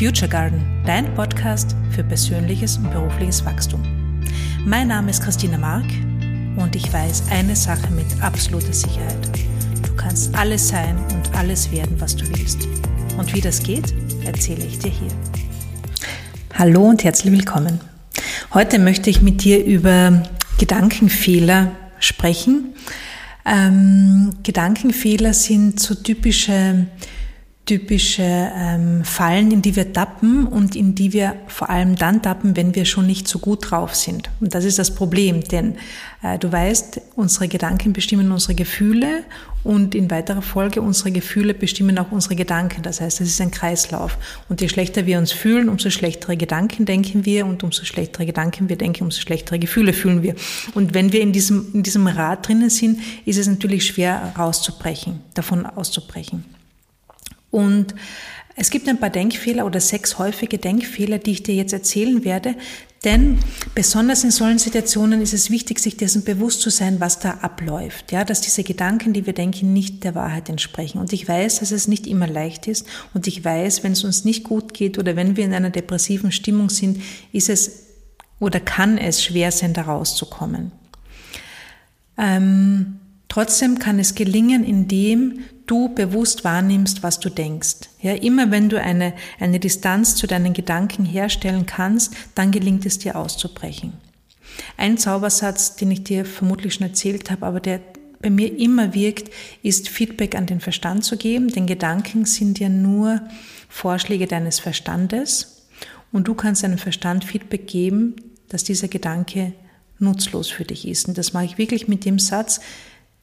Future Garden, dein Podcast für persönliches und berufliches Wachstum. Mein Name ist Christina Mark und ich weiß eine Sache mit absoluter Sicherheit. Du kannst alles sein und alles werden, was du willst. Und wie das geht, erzähle ich dir hier. Hallo und herzlich willkommen. Heute möchte ich mit dir über Gedankenfehler sprechen. Ähm, Gedankenfehler sind so typische typische ähm, Fallen, in die wir tappen und in die wir vor allem dann tappen, wenn wir schon nicht so gut drauf sind. Und das ist das Problem, denn äh, du weißt, unsere Gedanken bestimmen unsere Gefühle und in weiterer Folge unsere Gefühle bestimmen auch unsere Gedanken. Das heißt, es ist ein Kreislauf. Und je schlechter wir uns fühlen, umso schlechtere Gedanken denken wir und umso schlechtere Gedanken wir denken, umso schlechtere Gefühle fühlen wir. Und wenn wir in diesem, in diesem Rad drinnen sind, ist es natürlich schwer rauszubrechen, davon auszubrechen. Und es gibt ein paar Denkfehler oder sechs häufige Denkfehler, die ich dir jetzt erzählen werde. Denn besonders in solchen Situationen ist es wichtig, sich dessen bewusst zu sein, was da abläuft. Ja, dass diese Gedanken, die wir denken, nicht der Wahrheit entsprechen. Und ich weiß, dass es nicht immer leicht ist. Und ich weiß, wenn es uns nicht gut geht oder wenn wir in einer depressiven Stimmung sind, ist es oder kann es schwer sein, da rauszukommen. Ähm, trotzdem kann es gelingen, indem du bewusst wahrnimmst, was du denkst. Ja, immer wenn du eine, eine Distanz zu deinen Gedanken herstellen kannst, dann gelingt es dir auszubrechen. Ein Zaubersatz, den ich dir vermutlich schon erzählt habe, aber der bei mir immer wirkt, ist Feedback an den Verstand zu geben, denn Gedanken sind ja nur Vorschläge deines Verstandes und du kannst deinem Verstand Feedback geben, dass dieser Gedanke nutzlos für dich ist. Und das mache ich wirklich mit dem Satz,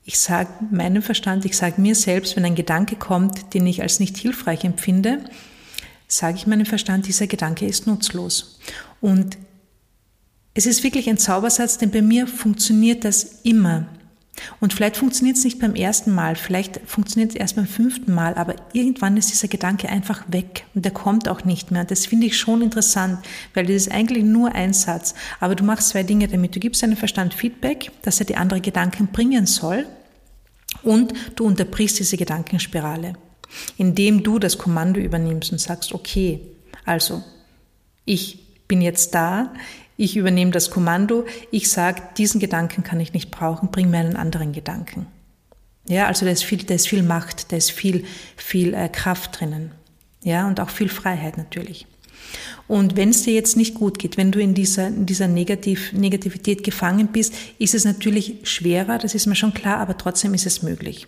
ich sage meinem Verstand, ich sage mir selbst, wenn ein Gedanke kommt, den ich als nicht hilfreich empfinde, sage ich meinem Verstand, dieser Gedanke ist nutzlos. Und es ist wirklich ein Zaubersatz, denn bei mir funktioniert das immer. Und vielleicht funktioniert es nicht beim ersten Mal, vielleicht funktioniert es erst beim fünften Mal, aber irgendwann ist dieser Gedanke einfach weg und der kommt auch nicht mehr. Und das finde ich schon interessant, weil das ist eigentlich nur ein Satz. Aber du machst zwei Dinge damit. Du gibst deinem Verstand Feedback, dass er die andere Gedanken bringen soll und du unterbrichst diese Gedankenspirale, indem du das Kommando übernimmst und sagst, okay, also ich bin jetzt da, ich übernehme das Kommando, ich sage, diesen Gedanken kann ich nicht brauchen, bring mir einen anderen Gedanken. Ja, also da ist viel, da ist viel Macht, da ist viel, viel äh, Kraft drinnen. Ja, und auch viel Freiheit natürlich. Und wenn es dir jetzt nicht gut geht, wenn du in dieser, in dieser Negativ, Negativität gefangen bist, ist es natürlich schwerer, das ist mir schon klar, aber trotzdem ist es möglich.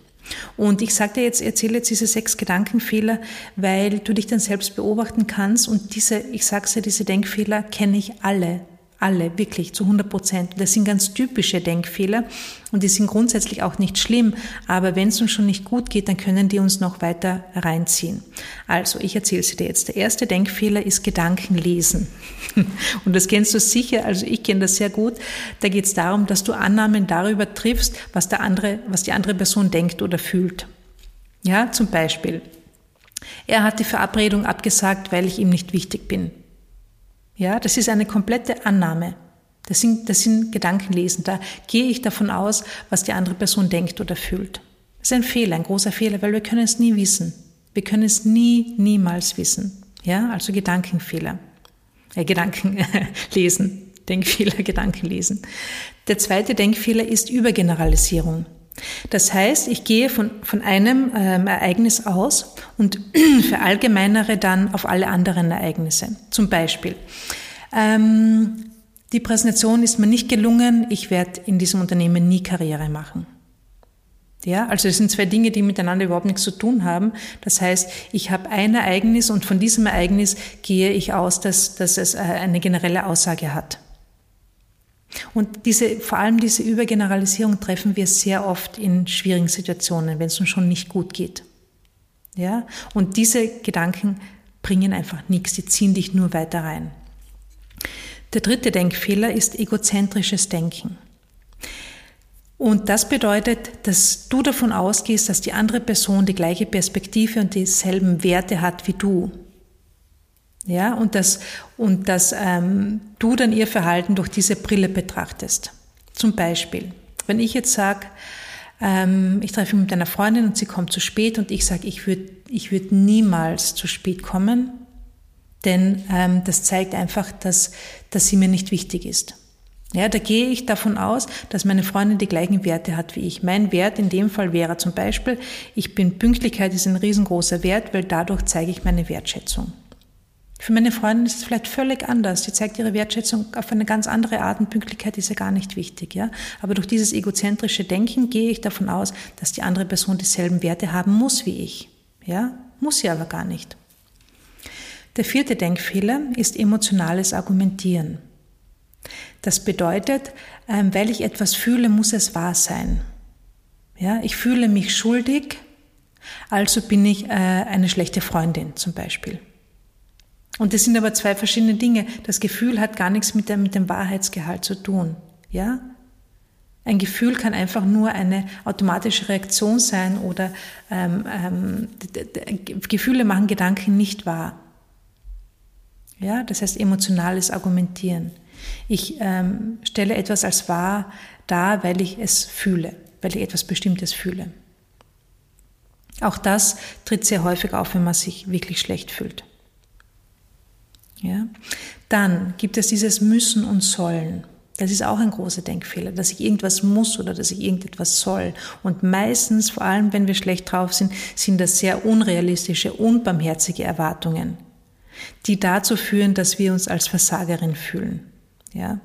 Und ich sage dir jetzt, erzähle jetzt diese sechs Gedankenfehler, weil du dich dann selbst beobachten kannst und diese, ich sag's dir, diese Denkfehler kenne ich alle. Alle, wirklich, zu 100 Prozent. Das sind ganz typische Denkfehler und die sind grundsätzlich auch nicht schlimm, aber wenn es uns schon nicht gut geht, dann können die uns noch weiter reinziehen. Also, ich erzähle sie dir jetzt. Der erste Denkfehler ist Gedanken lesen. Und das kennst du sicher, also ich kenne das sehr gut. Da geht es darum, dass du Annahmen darüber triffst, was der andere, was die andere Person denkt oder fühlt. Ja, zum Beispiel. Er hat die Verabredung abgesagt, weil ich ihm nicht wichtig bin. Ja, das ist eine komplette Annahme. Das sind, das sind Gedankenlesen. Da gehe ich davon aus, was die andere Person denkt oder fühlt. Das ist ein Fehler, ein großer Fehler, weil wir können es nie wissen. Wir können es nie, niemals wissen. Ja, also Gedankenfehler. Äh, Gedanken lesen. Denkfehler, Gedanken lesen. Der zweite Denkfehler ist Übergeneralisierung. Das heißt, ich gehe von, von einem ähm, Ereignis aus und verallgemeinere dann auf alle anderen Ereignisse. Zum Beispiel, ähm, die Präsentation ist mir nicht gelungen, ich werde in diesem Unternehmen nie Karriere machen. Ja, also es sind zwei Dinge, die miteinander überhaupt nichts zu tun haben. Das heißt, ich habe ein Ereignis und von diesem Ereignis gehe ich aus, dass, dass es äh, eine generelle Aussage hat. Und diese, vor allem diese Übergeneralisierung treffen wir sehr oft in schwierigen Situationen, wenn es uns schon nicht gut geht. Ja? Und diese Gedanken bringen einfach nichts, die ziehen dich nur weiter rein. Der dritte Denkfehler ist egozentrisches Denken. Und das bedeutet, dass du davon ausgehst, dass die andere Person die gleiche Perspektive und dieselben Werte hat wie du. Ja, und dass, und dass ähm, du dann ihr Verhalten durch diese Brille betrachtest. Zum Beispiel, wenn ich jetzt sage, ähm, ich treffe mich mit einer Freundin und sie kommt zu spät und ich sage, ich würde ich würd niemals zu spät kommen, Denn ähm, das zeigt einfach, dass, dass sie mir nicht wichtig ist. Ja, da gehe ich davon aus, dass meine Freundin die gleichen Werte hat wie ich. Mein Wert in dem Fall wäre zum Beispiel, ich bin Pünktlichkeit ist ein riesengroßer Wert, weil dadurch zeige ich meine Wertschätzung. Für meine Freundin ist es vielleicht völlig anders. Sie zeigt ihre Wertschätzung auf eine ganz andere Art und Pünktlichkeit ist ja gar nicht wichtig, ja. Aber durch dieses egozentrische Denken gehe ich davon aus, dass die andere Person dieselben Werte haben muss wie ich, ja. Muss sie aber gar nicht. Der vierte Denkfehler ist emotionales Argumentieren. Das bedeutet, ähm, weil ich etwas fühle, muss es wahr sein. Ja, ich fühle mich schuldig, also bin ich äh, eine schlechte Freundin zum Beispiel. Und das sind aber zwei verschiedene Dinge. Das Gefühl hat gar nichts mit, der, mit dem Wahrheitsgehalt zu tun. Ja? Ein Gefühl kann einfach nur eine automatische Reaktion sein oder ähm, ähm, Gefühle machen Gedanken nicht wahr. Ja, das heißt emotionales Argumentieren. Ich ähm, stelle etwas als wahr dar, weil ich es fühle, weil ich etwas Bestimmtes fühle. Auch das tritt sehr häufig auf, wenn man sich wirklich schlecht fühlt. Ja? Dann gibt es dieses Müssen und Sollen. Das ist auch ein großer Denkfehler, dass ich irgendwas muss oder dass ich irgendetwas soll. Und meistens, vor allem wenn wir schlecht drauf sind, sind das sehr unrealistische, unbarmherzige Erwartungen, die dazu führen, dass wir uns als Versagerin fühlen. Ja?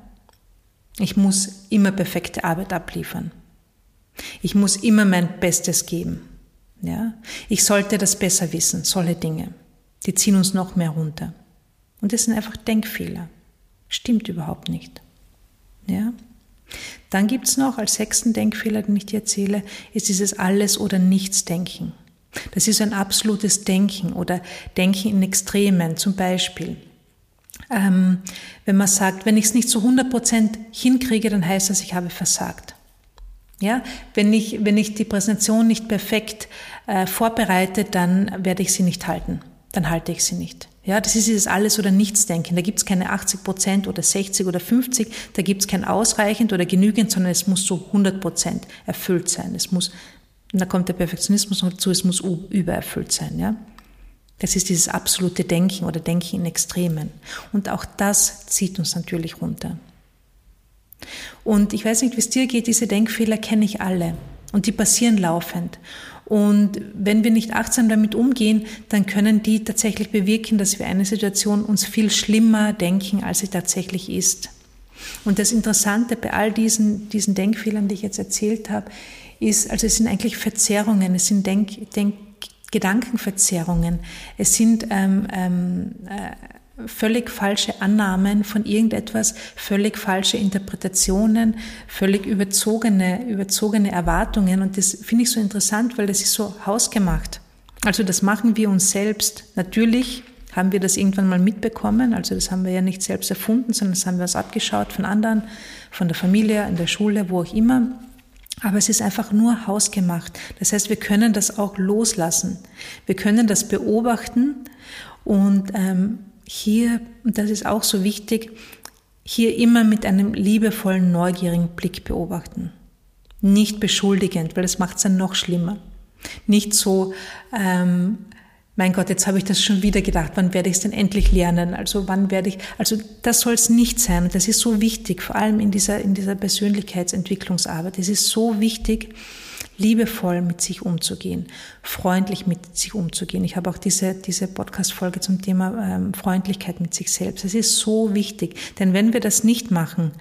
Ich muss immer perfekte Arbeit abliefern. Ich muss immer mein Bestes geben. Ja? Ich sollte das besser wissen, solche Dinge. Die ziehen uns noch mehr runter. Und das sind einfach Denkfehler. Stimmt überhaupt nicht. Ja? Dann gibt es noch als sechsten Denkfehler, den ich dir erzähle, ist dieses Alles- oder Nichts-Denken. Das ist ein absolutes Denken oder Denken in Extremen. Zum Beispiel, ähm, wenn man sagt, wenn ich es nicht zu 100 Prozent hinkriege, dann heißt das, ich habe versagt. Ja, wenn ich, wenn ich die Präsentation nicht perfekt äh, vorbereite, dann werde ich sie nicht halten. Dann halte ich sie nicht. Ja, das ist dieses Alles- oder Nichts-Denken. Da gibt es keine 80 Prozent oder 60 oder 50, da gibt es kein ausreichend oder genügend, sondern es muss so 100 Prozent erfüllt sein. Es muss, und da kommt der Perfektionismus noch dazu, es muss übererfüllt sein. Ja? Das ist dieses absolute Denken oder Denken in Extremen. Und auch das zieht uns natürlich runter. Und ich weiß nicht, wie es dir geht, diese Denkfehler kenne ich alle. Und die passieren laufend. Und wenn wir nicht achtsam damit umgehen, dann können die tatsächlich bewirken, dass wir eine Situation uns viel schlimmer denken, als sie tatsächlich ist. Und das Interessante bei all diesen, diesen Denkfehlern, die ich jetzt erzählt habe, ist, also es sind eigentlich Verzerrungen, es sind Denk, Denk, Gedankenverzerrungen, es sind ähm, ähm, äh, völlig falsche Annahmen von irgendetwas, völlig falsche Interpretationen, völlig überzogene, überzogene Erwartungen. Und das finde ich so interessant, weil das ist so hausgemacht. Also das machen wir uns selbst. Natürlich haben wir das irgendwann mal mitbekommen. Also das haben wir ja nicht selbst erfunden, sondern das haben wir uns abgeschaut von anderen, von der Familie, in der Schule, wo auch immer. Aber es ist einfach nur hausgemacht. Das heißt, wir können das auch loslassen. Wir können das beobachten und ähm, hier, und das ist auch so wichtig, hier immer mit einem liebevollen, neugierigen Blick beobachten. Nicht beschuldigend, weil das macht es dann noch schlimmer. Nicht so, ähm, mein Gott, jetzt habe ich das schon wieder gedacht, wann werde ich es denn endlich lernen? Also wann werde ich, also das soll es nicht sein. Das ist so wichtig, vor allem in dieser, in dieser Persönlichkeitsentwicklungsarbeit. Es ist so wichtig, liebevoll mit sich umzugehen, freundlich mit sich umzugehen. Ich habe auch diese, diese Podcast-Folge zum Thema ähm, Freundlichkeit mit sich selbst. Es ist so wichtig, denn wenn wir das nicht machen,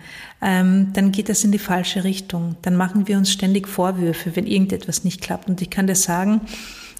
ähm, dann geht das in die falsche Richtung. Dann machen wir uns ständig Vorwürfe, wenn irgendetwas nicht klappt. Und ich kann dir sagen,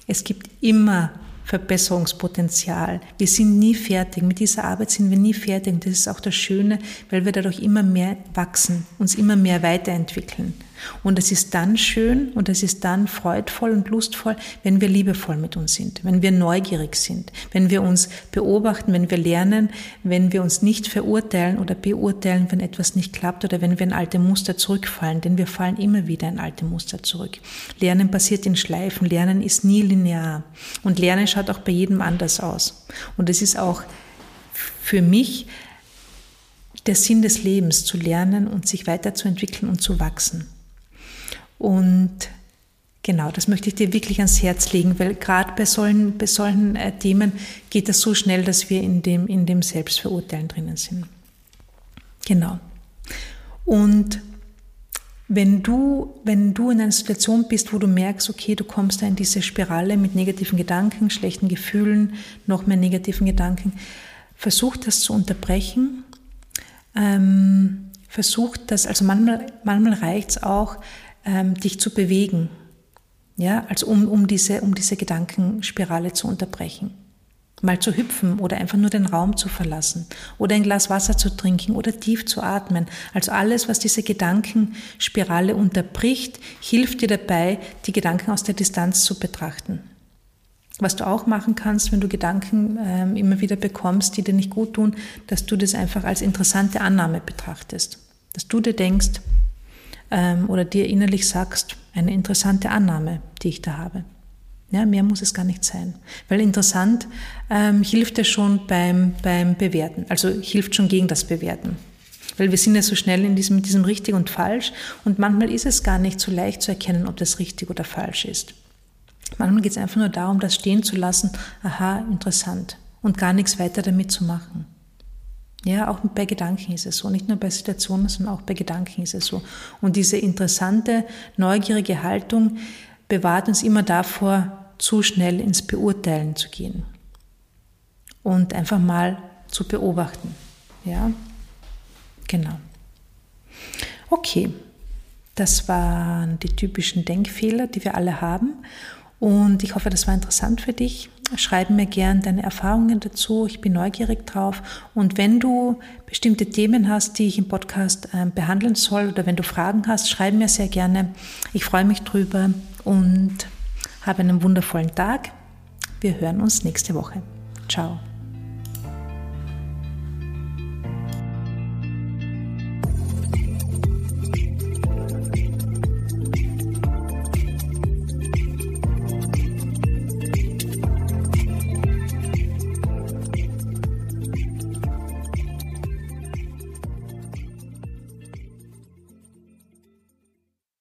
es gibt immer Verbesserungspotenzial. Wir sind nie fertig. Mit dieser Arbeit sind wir nie fertig. Und das ist auch das Schöne, weil wir dadurch immer mehr wachsen, uns immer mehr weiterentwickeln. Und es ist dann schön und es ist dann freudvoll und lustvoll, wenn wir liebevoll mit uns sind, wenn wir neugierig sind, wenn wir uns beobachten, wenn wir lernen, wenn wir uns nicht verurteilen oder beurteilen, wenn etwas nicht klappt oder wenn wir in alte Muster zurückfallen, denn wir fallen immer wieder in alte Muster zurück. Lernen passiert in Schleifen, Lernen ist nie linear und Lernen schaut auch bei jedem anders aus. Und es ist auch für mich der Sinn des Lebens, zu lernen und sich weiterzuentwickeln und zu wachsen. Und Genau, das möchte ich dir wirklich ans Herz legen, weil gerade bei solchen, bei solchen äh, Themen geht das so schnell, dass wir in dem, in dem Selbstverurteilen drinnen sind. Genau. Und wenn du, wenn du in einer Situation bist, wo du merkst, okay, du kommst da in diese Spirale mit negativen Gedanken, schlechten Gefühlen, noch mehr negativen Gedanken, versuch das zu unterbrechen. Ähm, versuch das, also manchmal, manchmal reicht es auch, ähm, dich zu bewegen ja, also um, um, diese, um diese Gedankenspirale zu unterbrechen. Mal zu hüpfen oder einfach nur den Raum zu verlassen oder ein Glas Wasser zu trinken oder tief zu atmen. Also alles, was diese Gedankenspirale unterbricht, hilft dir dabei, die Gedanken aus der Distanz zu betrachten. Was du auch machen kannst, wenn du Gedanken ähm, immer wieder bekommst, die dir nicht gut tun, dass du das einfach als interessante Annahme betrachtest. Dass du dir denkst ähm, oder dir innerlich sagst, eine interessante Annahme, die ich da habe. Ja, mehr muss es gar nicht sein. Weil interessant ähm, hilft ja schon beim, beim Bewerten, also hilft schon gegen das Bewerten. Weil wir sind ja so schnell in diesem, diesem richtig und falsch und manchmal ist es gar nicht so leicht zu erkennen, ob das richtig oder falsch ist. Manchmal geht es einfach nur darum, das stehen zu lassen, aha, interessant, und gar nichts weiter damit zu machen. Ja, auch bei Gedanken ist es so. Nicht nur bei Situationen, sondern auch bei Gedanken ist es so. Und diese interessante, neugierige Haltung bewahrt uns immer davor, zu schnell ins Beurteilen zu gehen. Und einfach mal zu beobachten. Ja, genau. Okay, das waren die typischen Denkfehler, die wir alle haben. Und ich hoffe, das war interessant für dich. Schreib mir gern deine Erfahrungen dazu. Ich bin neugierig drauf. Und wenn du bestimmte Themen hast, die ich im Podcast äh, behandeln soll oder wenn du Fragen hast, schreib mir sehr gerne. Ich freue mich drüber und habe einen wundervollen Tag. Wir hören uns nächste Woche. Ciao.